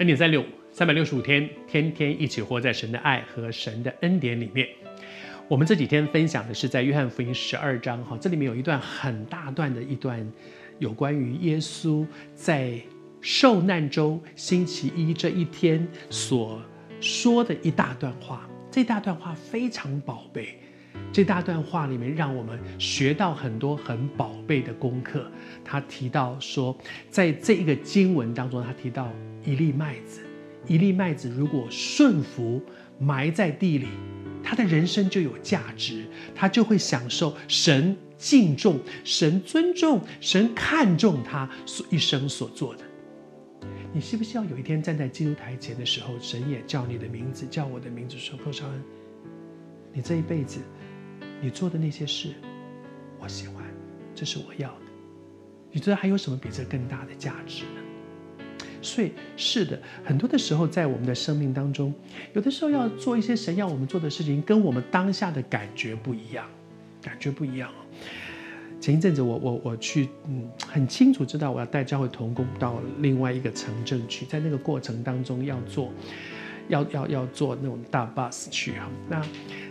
恩典三六，三百六十五天，天天一起活在神的爱和神的恩典里面。我们这几天分享的是在约翰福音十二章，哈，这里面有一段很大段的一段，有关于耶稣在受难周星期一这一天所说的一大段话。这大段话非常宝贝，这大段话里面让我们学到很多很宝贝的功课。他提到说，在这一个经文当中，他提到一粒麦子，一粒麦子如果顺服埋在地里，他的人生就有价值，他就会享受神敬重、神尊重、神看重他所一生所做的。你希不希望有一天站在基督台前的时候，神也叫你的名字，叫我的名字，说寇绍恩，你这一辈子你做的那些事，我喜欢，这是我要的。你觉得还有什么比这更大的价值呢？所以是的，很多的时候在我们的生命当中，有的时候要做一些神要我们做的事情，跟我们当下的感觉不一样，感觉不一样。前一阵子我，我我去，嗯，很清楚知道我要带教会同工到另外一个城镇去，在那个过程当中要坐，要要要坐那种大 bus 去哈。那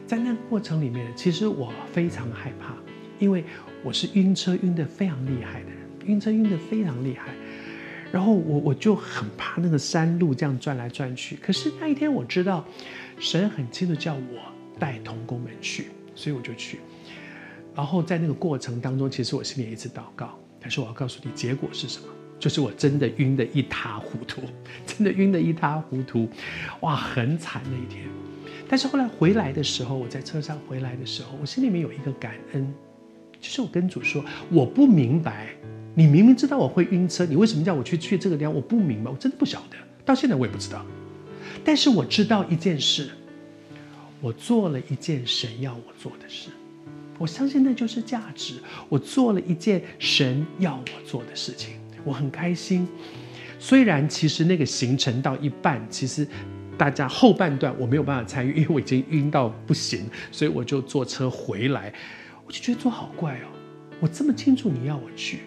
在那个过程里面，其实我非常害怕，因为我是晕车晕得非常厉害的人，晕车晕得非常厉害。然后我我就很怕那个山路这样转来转去。可是那一天我知道，神很清楚叫我带同工们去，所以我就去。然后在那个过程当中，其实我心里一直祷告，但是我要告诉你，结果是什么？就是我真的晕得一塌糊涂，真的晕得一塌糊涂，哇，很惨那一天。但是后来回来的时候，我在车上回来的时候，我心里面有一个感恩，就是我跟主说，我不明白，你明明知道我会晕车，你为什么叫我去去这个地方？我不明白，我真的不晓得，到现在我也不知道。但是我知道一件事，我做了一件神要我做的事。我相信那就是价值。我做了一件神要我做的事情，我很开心。虽然其实那个行程到一半，其实大家后半段我没有办法参与，因为我已经晕到不行，所以我就坐车回来。我就觉得坐好怪哦，我这么清楚你要我去，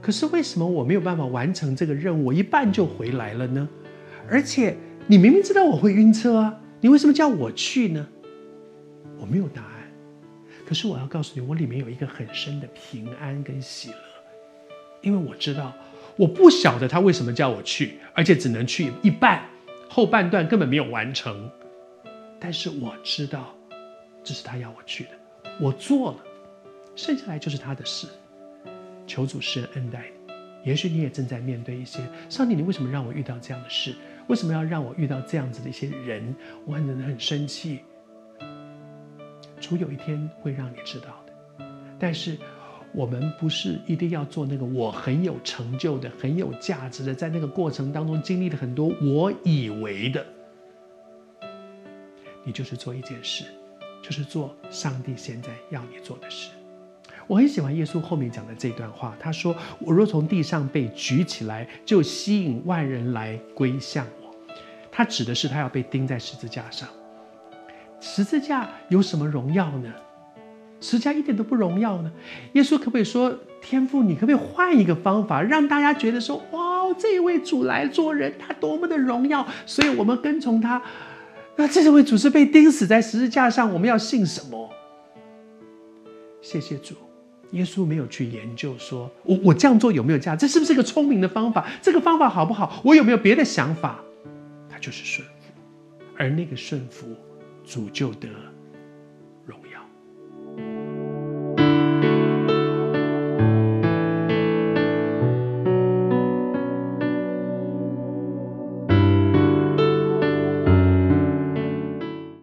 可是为什么我没有办法完成这个任务？我一半就回来了呢？而且你明明知道我会晕车啊，你为什么叫我去呢？我没有答案。可是我要告诉你，我里面有一个很深的平安跟喜乐，因为我知道，我不晓得他为什么叫我去，而且只能去一半，后半段根本没有完成。但是我知道，这是他要我去的，我做了，剩下来就是他的事。求主施恩待你，也许你也正在面对一些，上帝，你为什么让我遇到这样的事？为什么要让我遇到这样子的一些人？我很很生气。主有一天会让你知道的，但是我们不是一定要做那个我很有成就的、很有价值的，在那个过程当中经历了很多我以为的。你就是做一件事，就是做上帝现在要你做的事。我很喜欢耶稣后面讲的这段话，他说：“我若从地上被举起来，就吸引万人来归向我。”他指的是他要被钉在十字架上。十字架有什么荣耀呢？十字架一点都不荣耀呢。耶稣可不可以说：“天父，你可不可以换一个方法，让大家觉得说，哇，这位主来做人，他多么的荣耀，所以我们跟从他。那这位主是被钉死在十字架上，我们要信什么？”谢谢主，耶稣没有去研究说，我我这样做有没有价值？这是不是一个聪明的方法？这个方法好不好？我有没有别的想法？他就是顺服，而那个顺服。主就得